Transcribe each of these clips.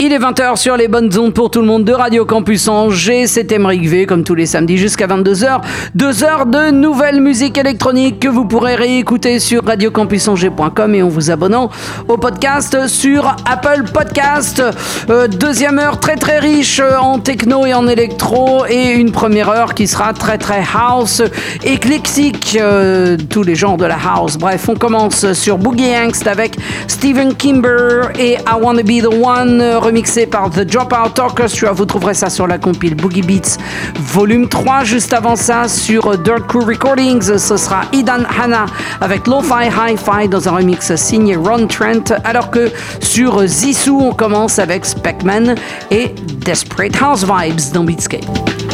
Il est 20h sur les bonnes ondes pour tout le monde de Radio Campus Angers. C'est Emeric V, comme tous les samedis jusqu'à 22h. Deux heures de nouvelle musique électronique que vous pourrez réécouter sur radiocampusangers.com et en vous abonnant au podcast sur Apple Podcast. Euh, deuxième heure très très riche en techno et en électro et une première heure qui sera très très house, éclectique, euh, tous les genres de la house. Bref, on commence sur Boogie Angst avec Steven Kimber et I Wanna Be The One remixé par The Dropout Orchestra. Vous trouverez ça sur la compile Boogie Beats volume 3. Juste avant ça, sur Dirt Crew Recordings, ce sera Idan Hanna avec Lo-Fi Hi-Fi dans un remix signé Ron Trent. Alors que sur Zissou, on commence avec Speckman et Desperate House Vibes dans Beatscape.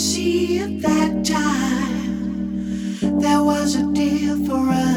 I wanna be the one to bring you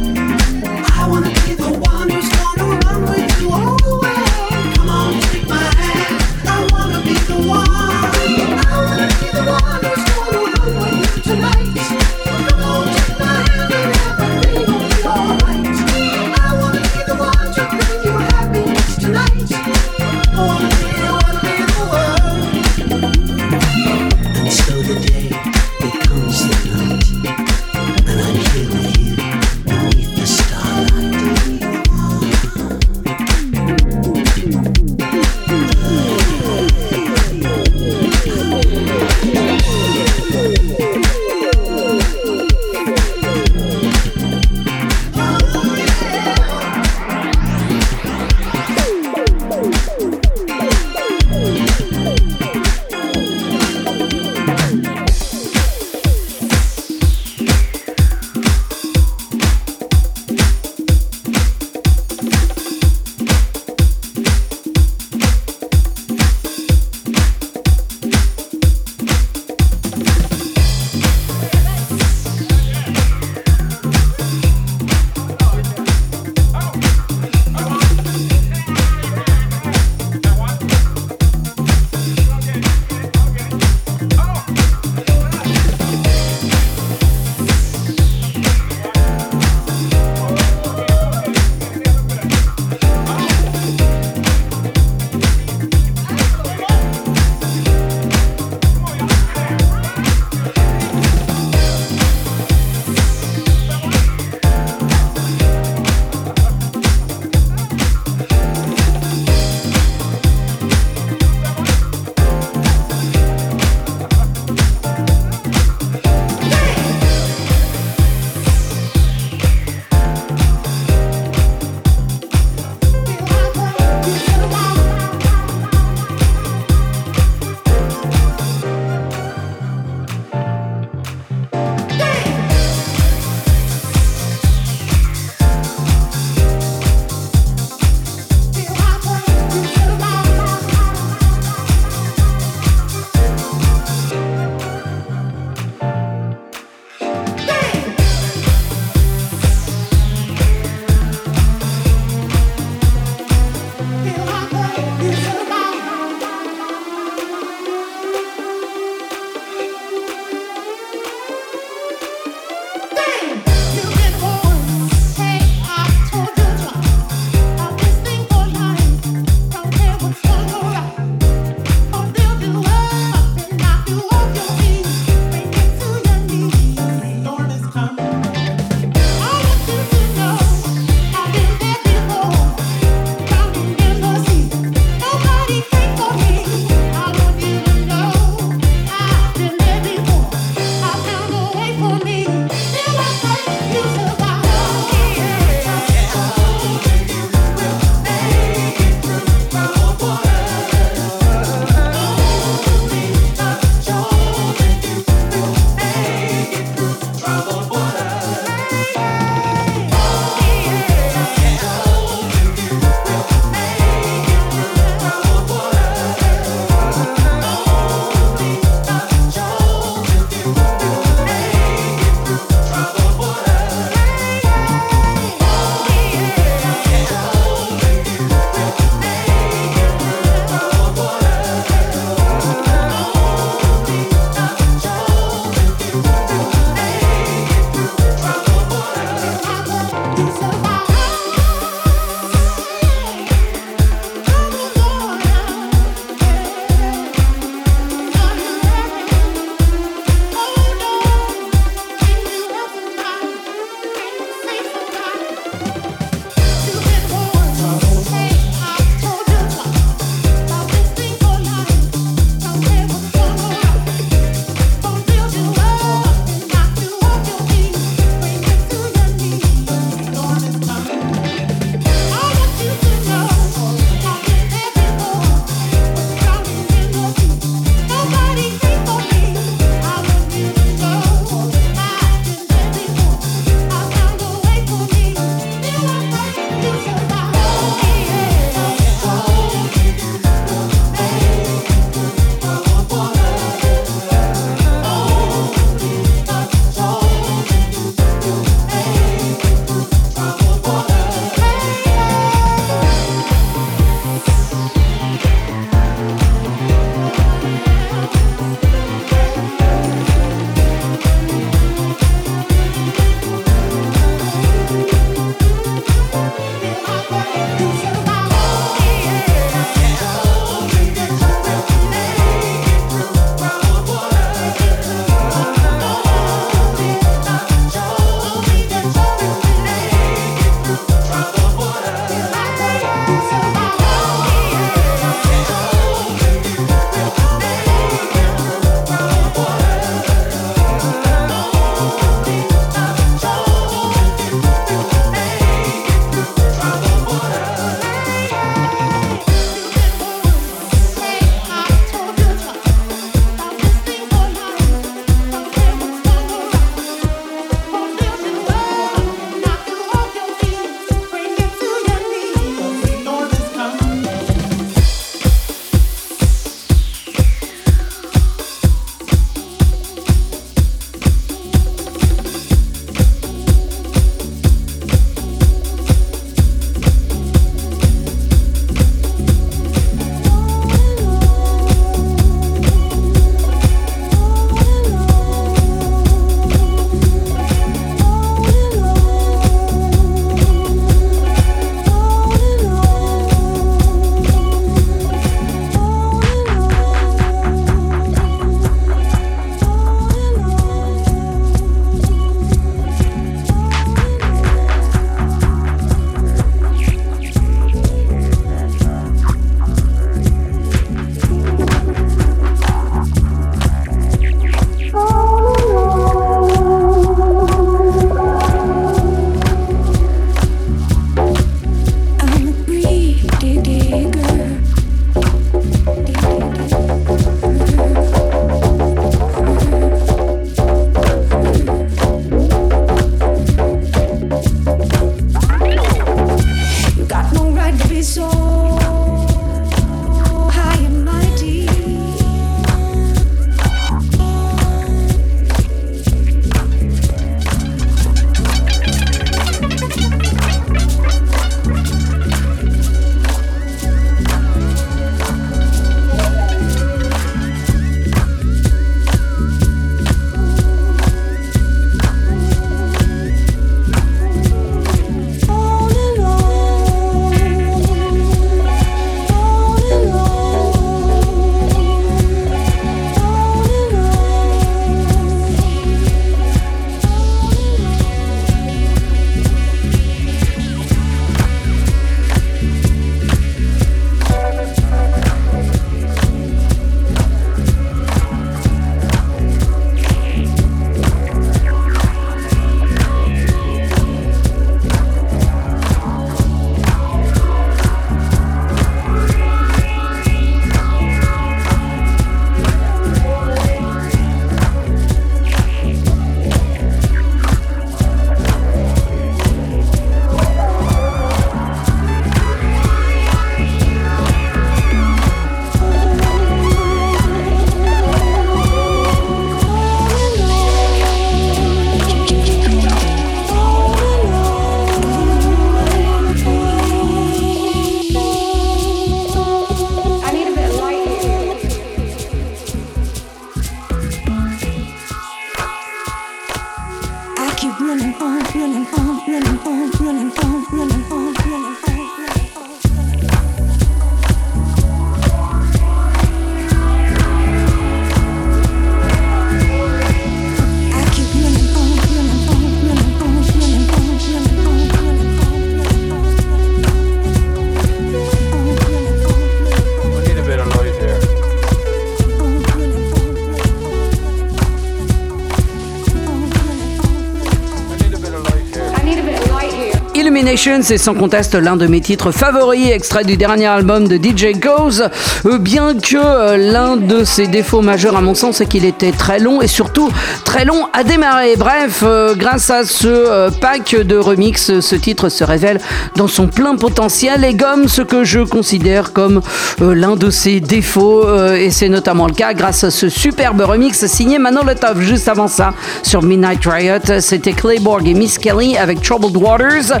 C'est sans conteste l'un de mes titres favoris, extrait du dernier album de DJ Goes. Euh, bien que euh, l'un de ses défauts majeurs, à mon sens, c'est qu'il était très long et surtout très long à démarrer. Bref, euh, grâce à ce pack de remix, ce titre se révèle dans son plein potentiel et gomme ce que je considère comme l'un de ses défauts. et c'est notamment le cas grâce à ce superbe remix signé Manoletov. Juste avant ça, sur Midnight Riot, c'était Clayborg et Miss Kelly avec Troubled Waters.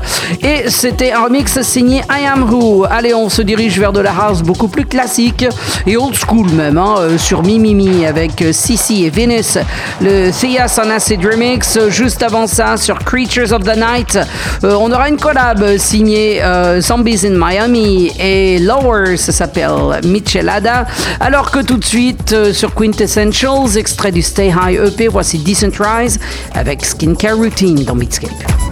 C'était un remix signé I Am Who. Allez, on se dirige vers de la house beaucoup plus classique et old school même, hein, euh, sur Mimimi avec Sissy et Venus. Le Thea on Acid Remix. Juste avant ça, sur Creatures of the Night, euh, on aura une collab signée euh, Zombies in Miami et Lower, ça s'appelle Michelada. Alors que tout de suite, sur Quintessentials, extrait du Stay High EP, voici Decent Rise avec Skincare Routine dans Beatscape.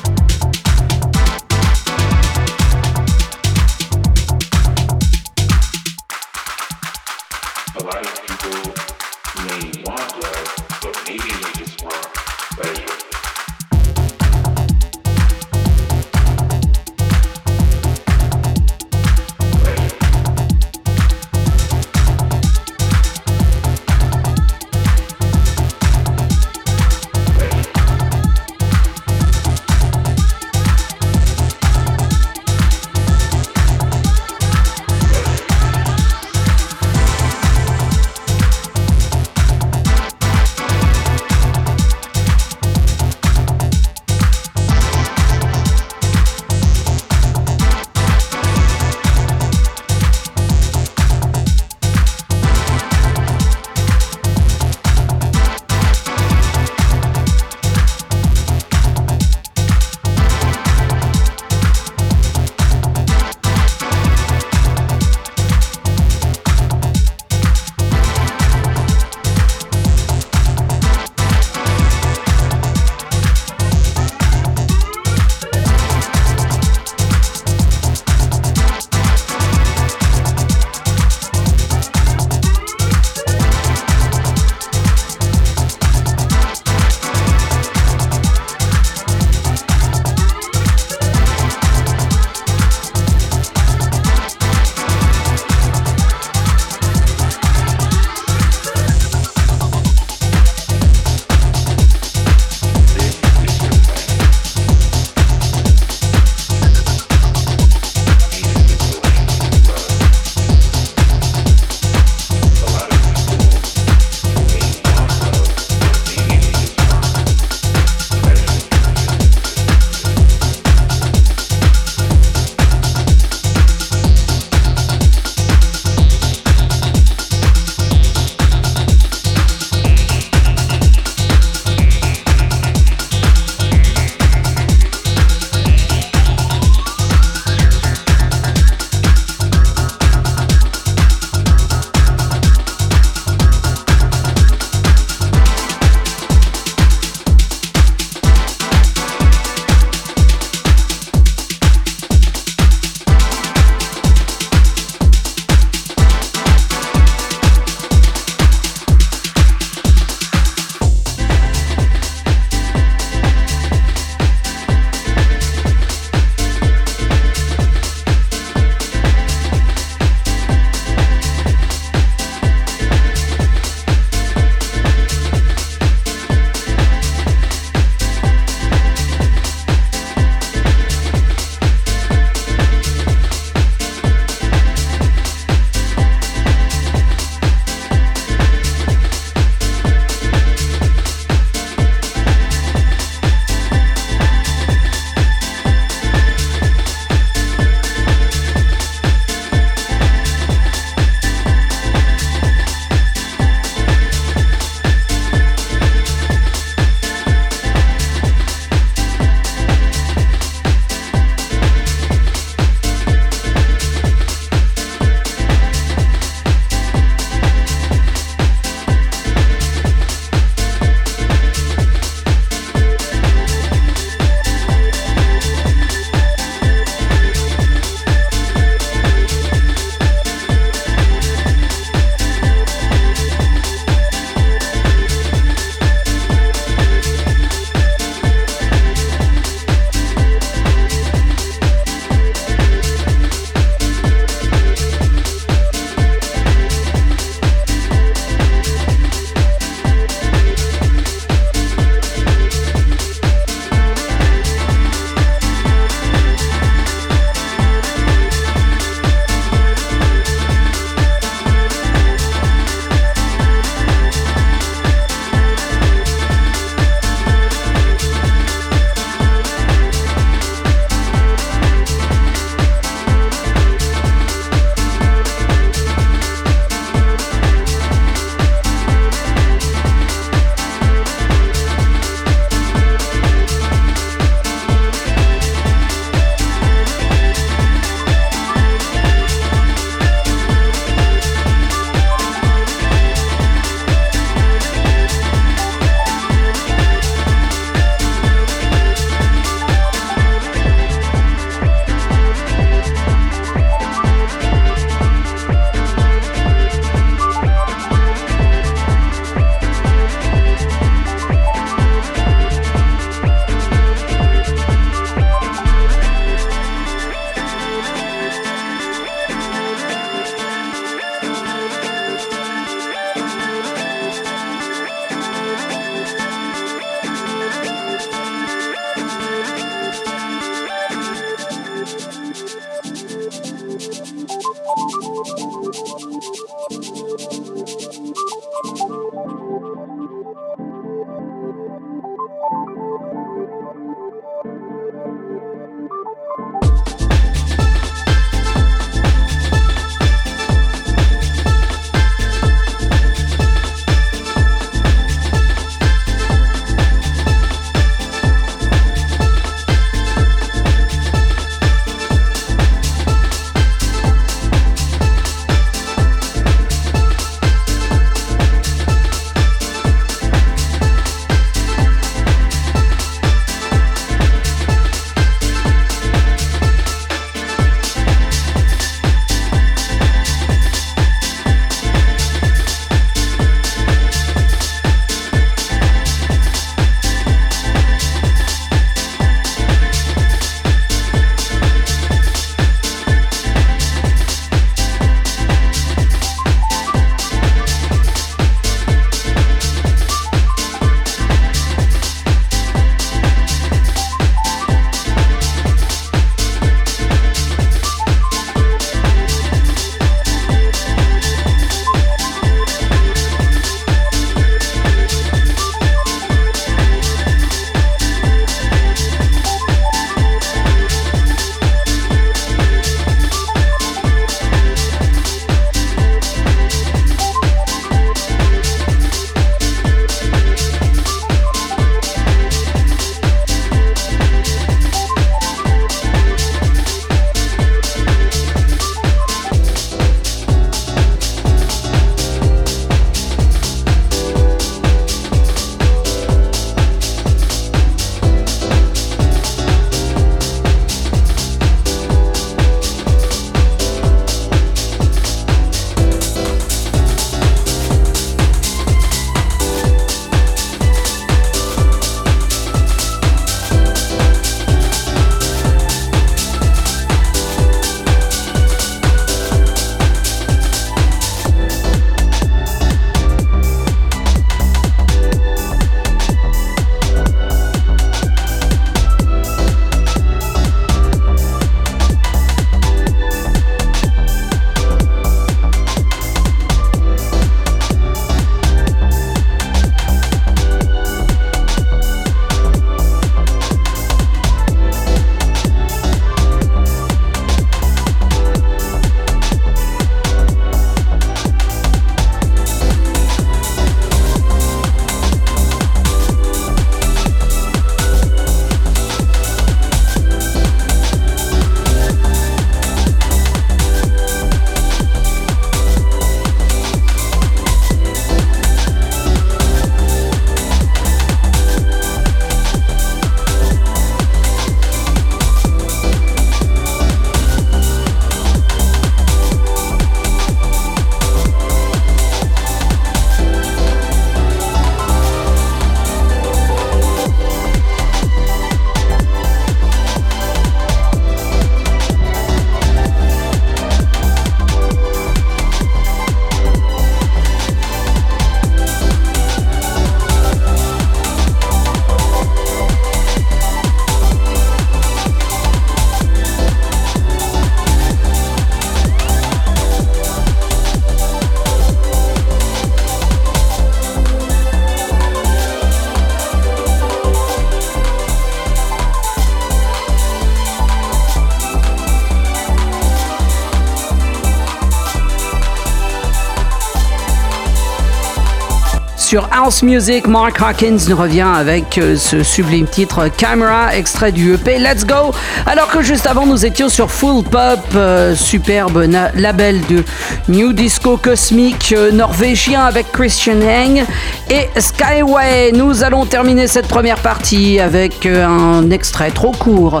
Sur House Music, Mark Hawkins nous revient avec euh, ce sublime titre Camera, extrait du EP Let's Go. Alors que juste avant, nous étions sur Full Pop, euh, superbe label de New Disco cosmique euh, norvégien avec Christian Heng et Skyway. Nous allons terminer cette première partie avec un extrait trop court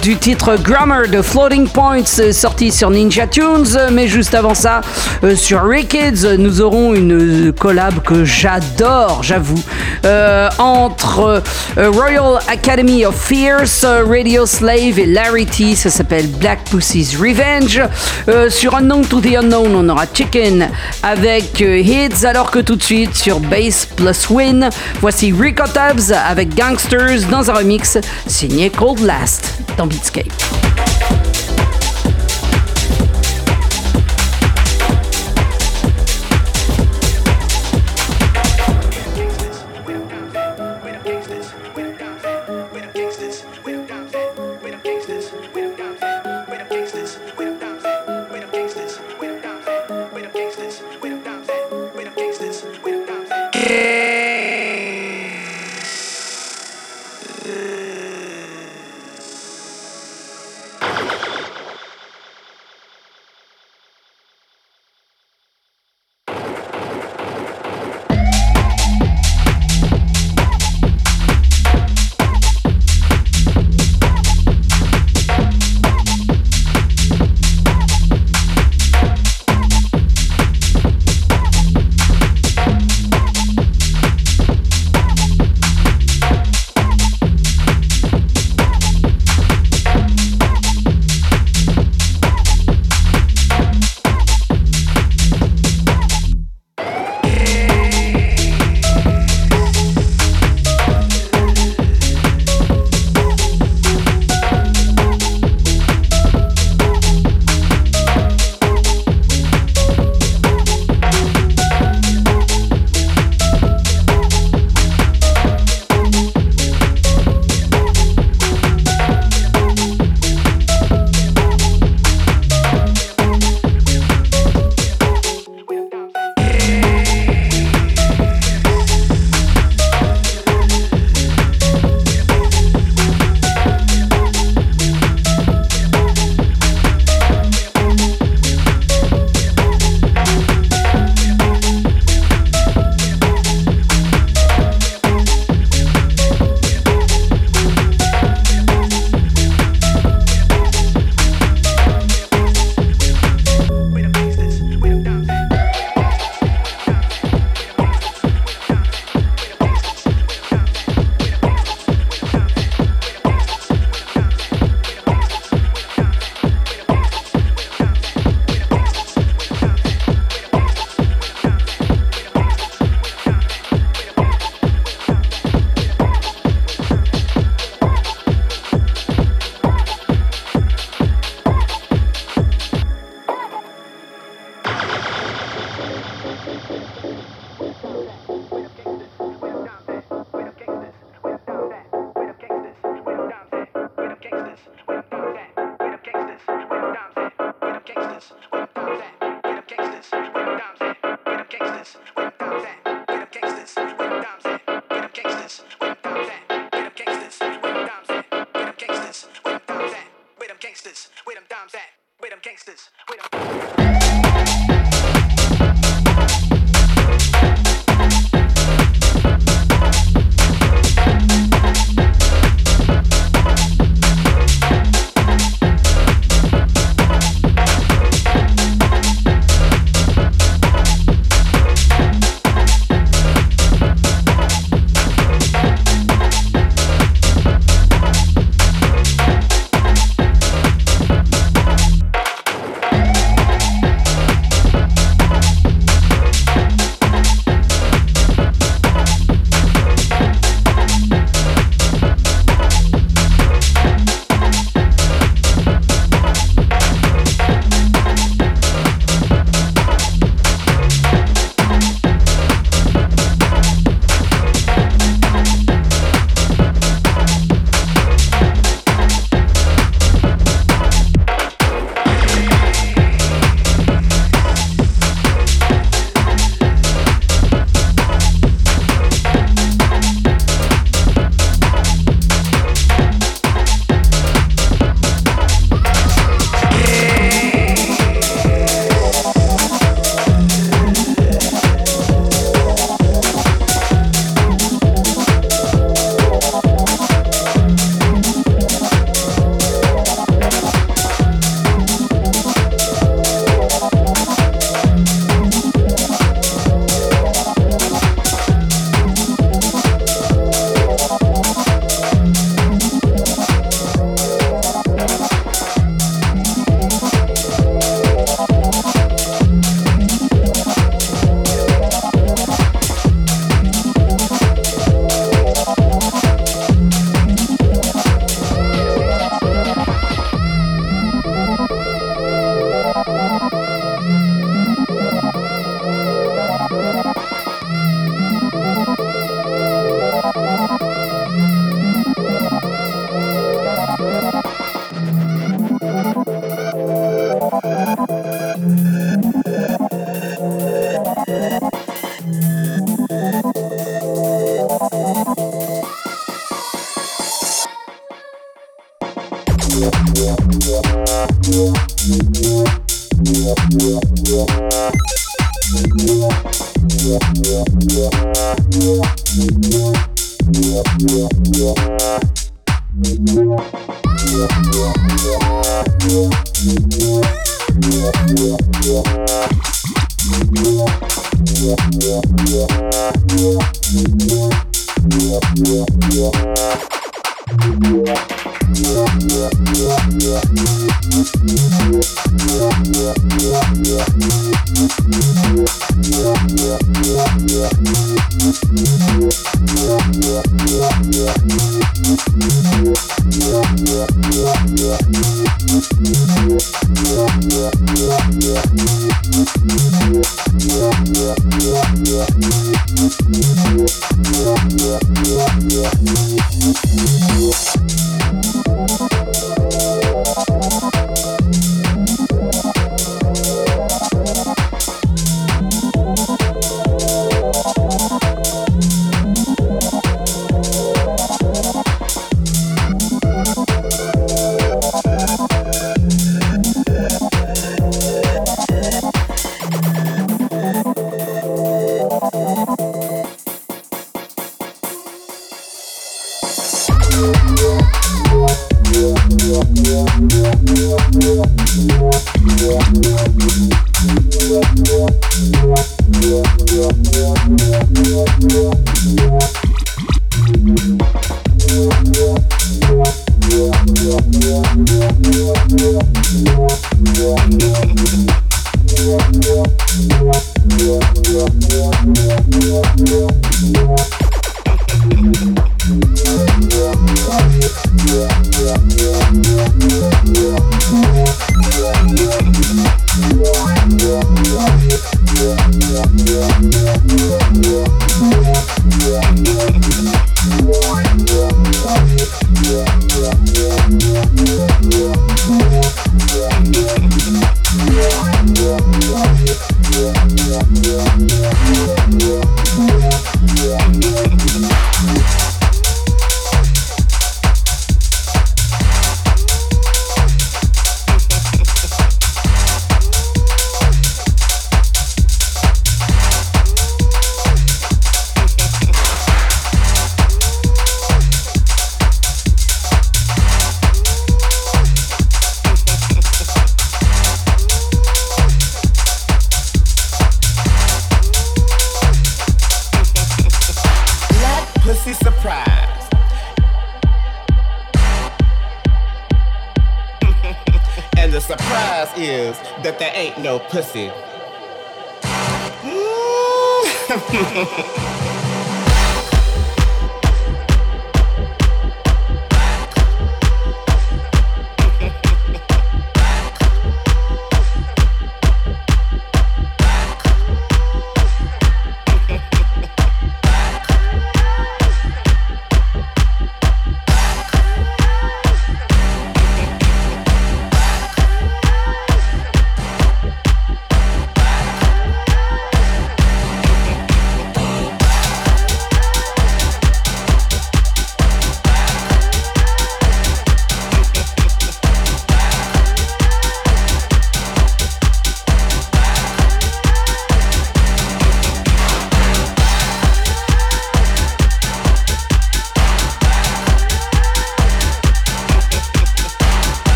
du titre Grammar de Floating Points sorti sur Ninja Tunes. Mais juste avant ça, sur Rickets, nous aurons une collab que j'adore, j'avoue, euh, entre euh, Royal Academy of Fierce, euh, Radio Slave et Larry T. Ça s'appelle Black Pussy's Revenge. sur Unknown to the Unknown, on aura Chicken avec Hits, alors que tout de suite sur Bass Plus Win, voici Rico Tubbs avec Gangsters dans un remix signé Cold Last dans Beatscape.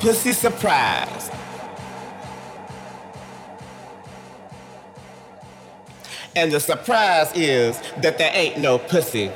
Pussy surprise. And the surprise is that there ain't no pussy.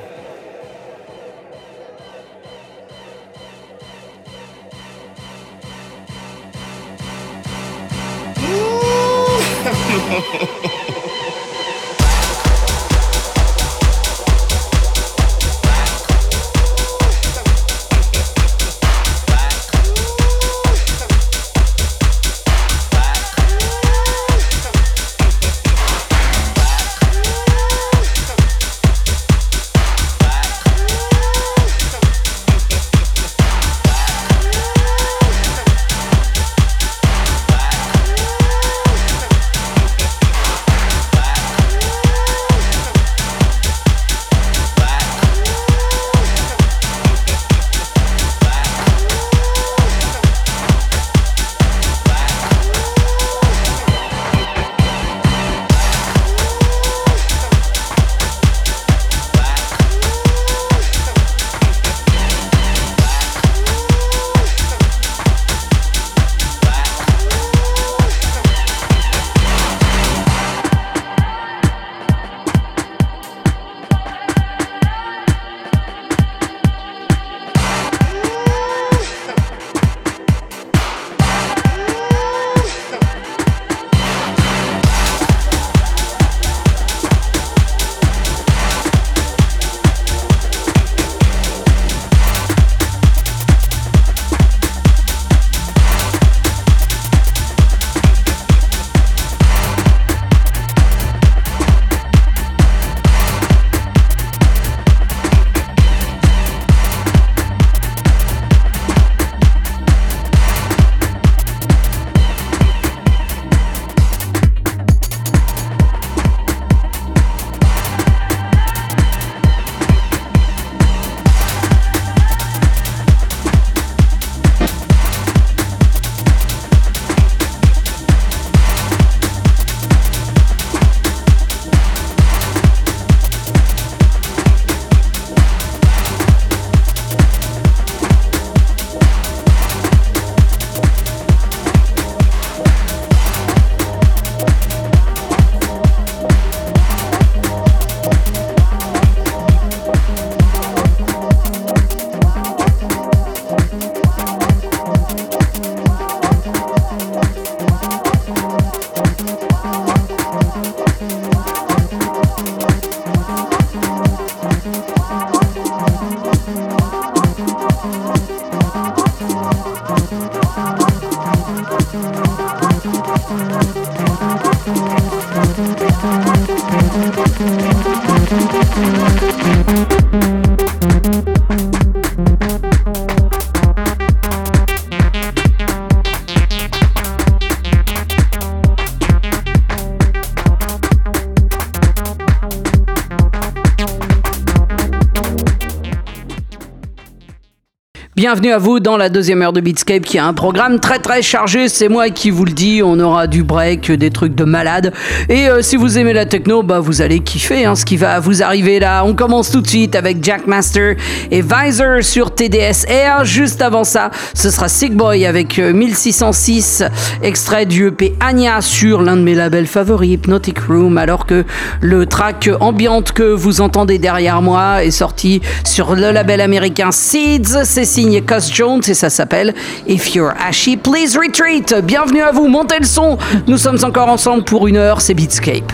Bienvenue à vous dans la deuxième heure de Beatscape qui a un programme très très chargé. C'est moi qui vous le dis. On aura du break, des trucs de malade. Et euh, si vous aimez la techno, bah vous allez kiffer hein, ce qui va vous arriver là. On commence tout de suite avec Jack Master et Visor sur TDSR. Juste avant ça, ce sera Sick Boy avec 1606, euh, extrait du EP Anya sur l'un de mes labels favoris, Hypnotic Room. Alors que le track ambiante que vous entendez derrière moi est sorti sur le label américain Seeds. C'est signé signé Cos Jones et ça s'appelle If You're Ashy, Please Retreat. Bienvenue à vous, montez le son. Nous sommes encore ensemble pour une heure, c'est Beatscape.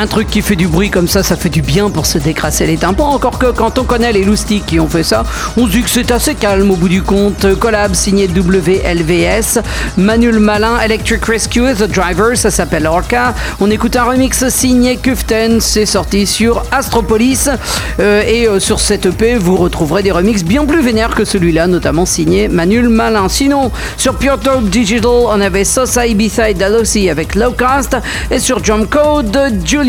Un truc qui fait du bruit comme ça, ça fait du bien pour se décrasser les tympans. Encore que quand on connaît les loustiques qui ont fait ça, on se dit que c'est assez calme au bout du compte. Collab signé WLVS, Manuel Malin, Electric Rescue, The Driver, ça s'appelle Orca. On écoute un remix signé Kuften, c'est sorti sur Astropolis. Euh, et euh, sur cette EP, vous retrouverez des remixes bien plus vénères que celui-là, notamment signé Manuel Malin. Sinon, sur Pure Talk Digital, on avait Sosa Ibiza et Dalossi avec Low Cost. Et sur Drum Code,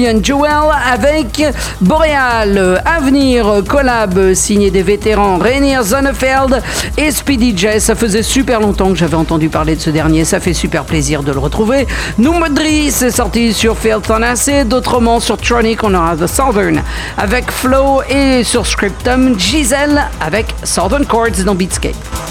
Julian Jewel avec Boreal. Avenir collab signé des vétérans Rainier Zonnefeld et Speedy J. Ça faisait super longtemps que j'avais entendu parler de ce dernier. Ça fait super plaisir de le retrouver. Numedri, c'est sorti sur Field on Acid. Sur Tronic, on aura The Southern avec Flow et sur Scriptum, Giselle avec Southern Chords dans Beatscape.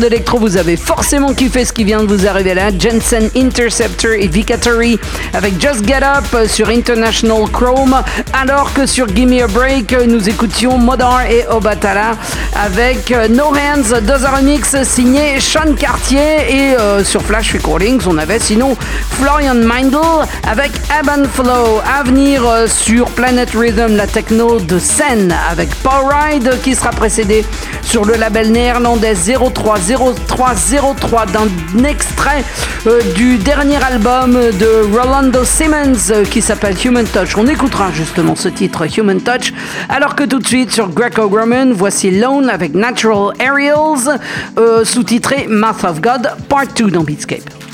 D'électro, vous avez forcément kiffé ce qui vient de vous arriver là. Jensen Interceptor et Vicatory avec Just Get Up sur International Chrome. Alors que sur Gimme a Break, nous écoutions Modar et Obatala avec No Hands, deux remix signé Sean Cartier. Et euh, sur Flash Recordings, on avait sinon Florian Mindel avec Ebb Flow. À venir euh, sur Planet Rhythm, la techno de scène avec Paul Ride qui sera précédé sur le label néerlandais 030303 d'un extrait euh, du dernier album de Rolando Simmons euh, qui s'appelle Human Touch. On écoutera justement ce titre Human Touch alors que tout de suite sur Greco Roman, voici Lone avec Natural Aerials euh, sous-titré Math of God Part 2 dans Beatscape.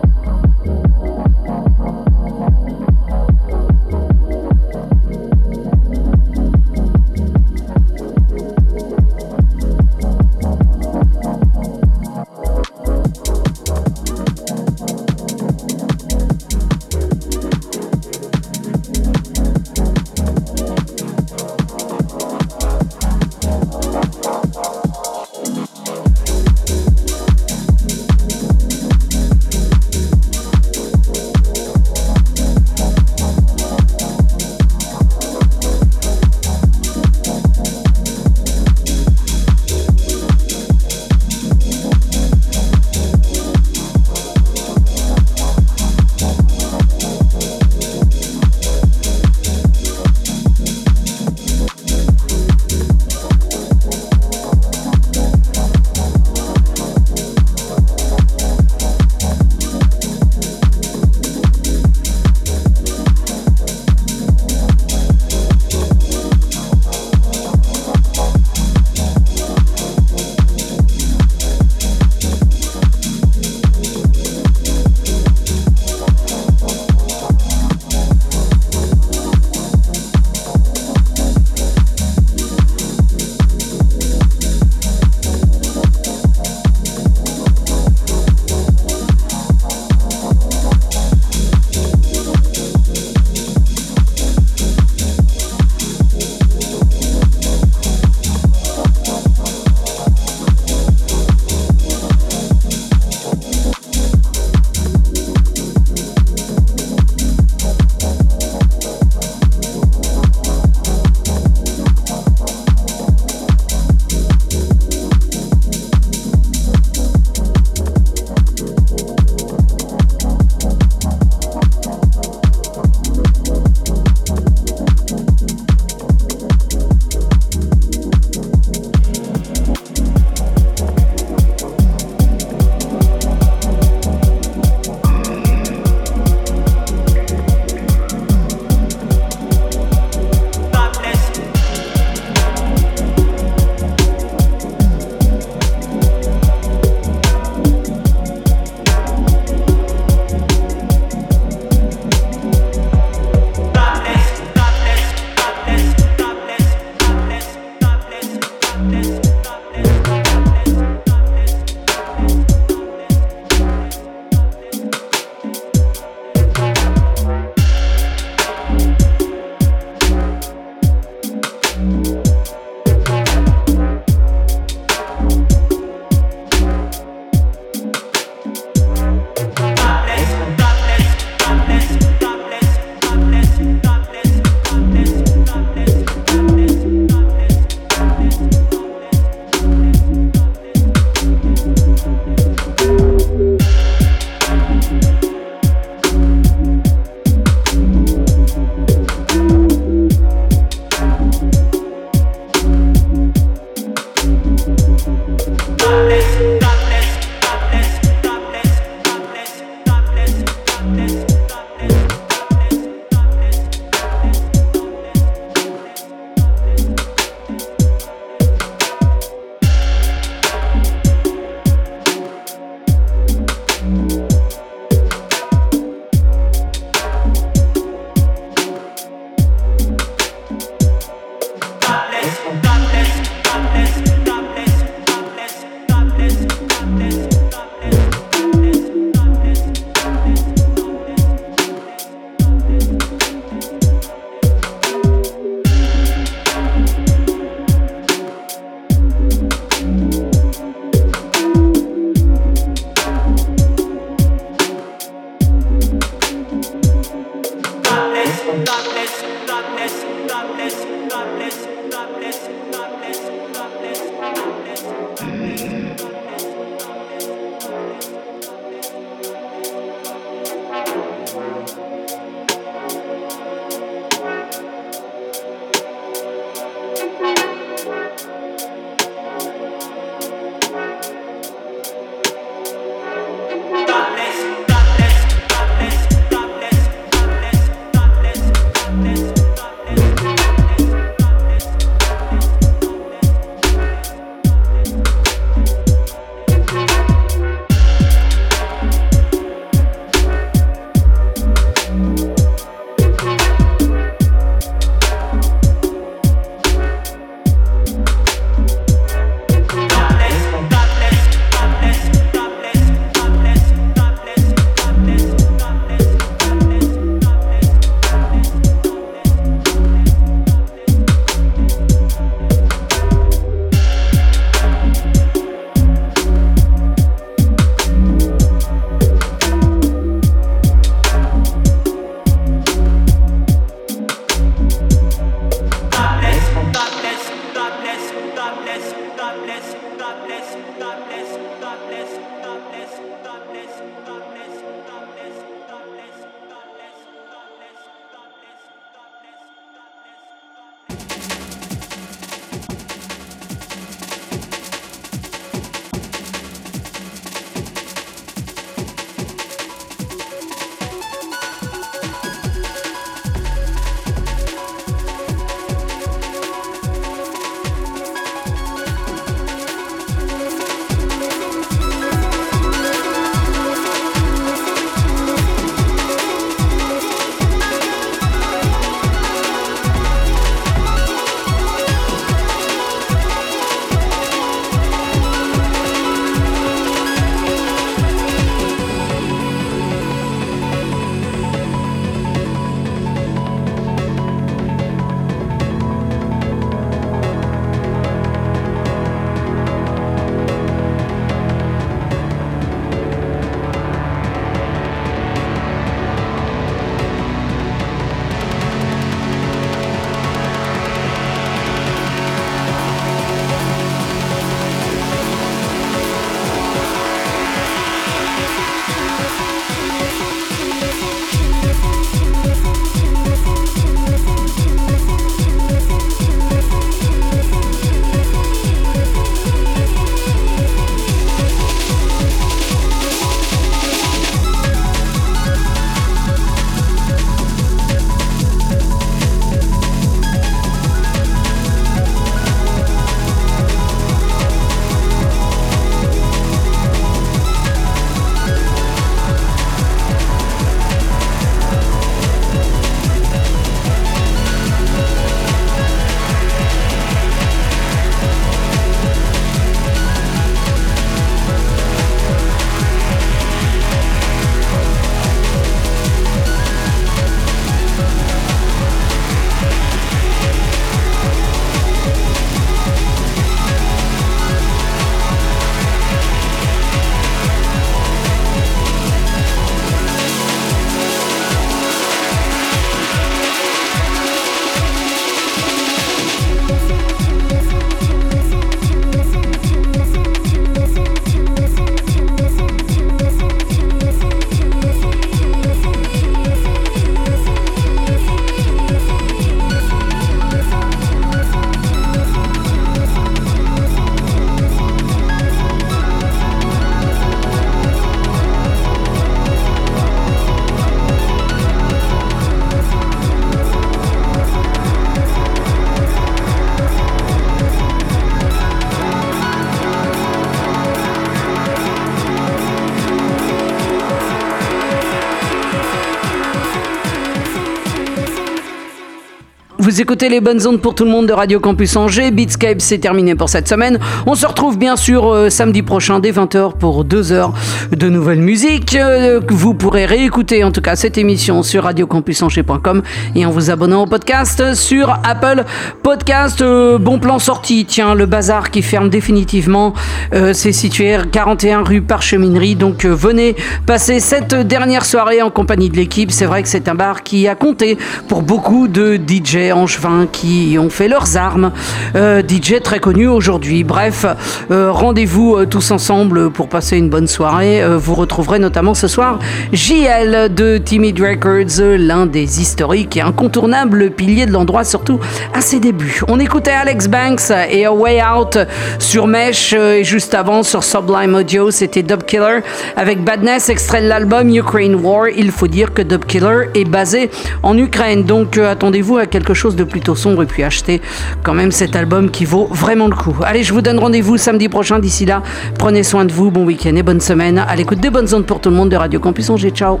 Vous écoutez les bonnes ondes pour tout le monde de Radio Campus Angers. Beatscape, c'est terminé pour cette semaine. On se retrouve bien sûr euh, samedi prochain dès 20h pour 2 heures de nouvelles musiques. Euh, vous pourrez réécouter en tout cas cette émission sur radiocampusangers.com et en vous abonnant au podcast sur Apple Podcast. Euh, bon plan sorti, tiens, le bazar qui ferme définitivement. Euh, c'est situé 41 rue Parcheminerie. Donc venez passer cette dernière soirée en compagnie de l'équipe. C'est vrai que c'est un bar qui a compté pour beaucoup de DJ angevins qui ont fait leurs armes. Euh, DJ très connu aujourd'hui. Bref, euh, rendez-vous euh, tous ensemble pour passer une bonne soirée. Vous retrouverez notamment ce soir JL de Timid Records, l'un des historiques et incontournables piliers de l'endroit, surtout à ses débuts. On écoutait Alex Banks et A Way Out sur Mesh et juste avant sur Sublime Audio, c'était Dub Killer avec Badness, extrait de l'album Ukraine War. Il faut dire que Dub Killer est basé en Ukraine, donc attendez-vous à quelque chose de plutôt sombre et puis achetez quand même cet album qui vaut vraiment le coup. Allez, je vous donne rendez-vous samedi prochain. D'ici là, prenez soin de vous, bon week-end et bonne semaine à l'écoute des bonnes ondes pour tout le monde de Radio Campus Angers. Ciao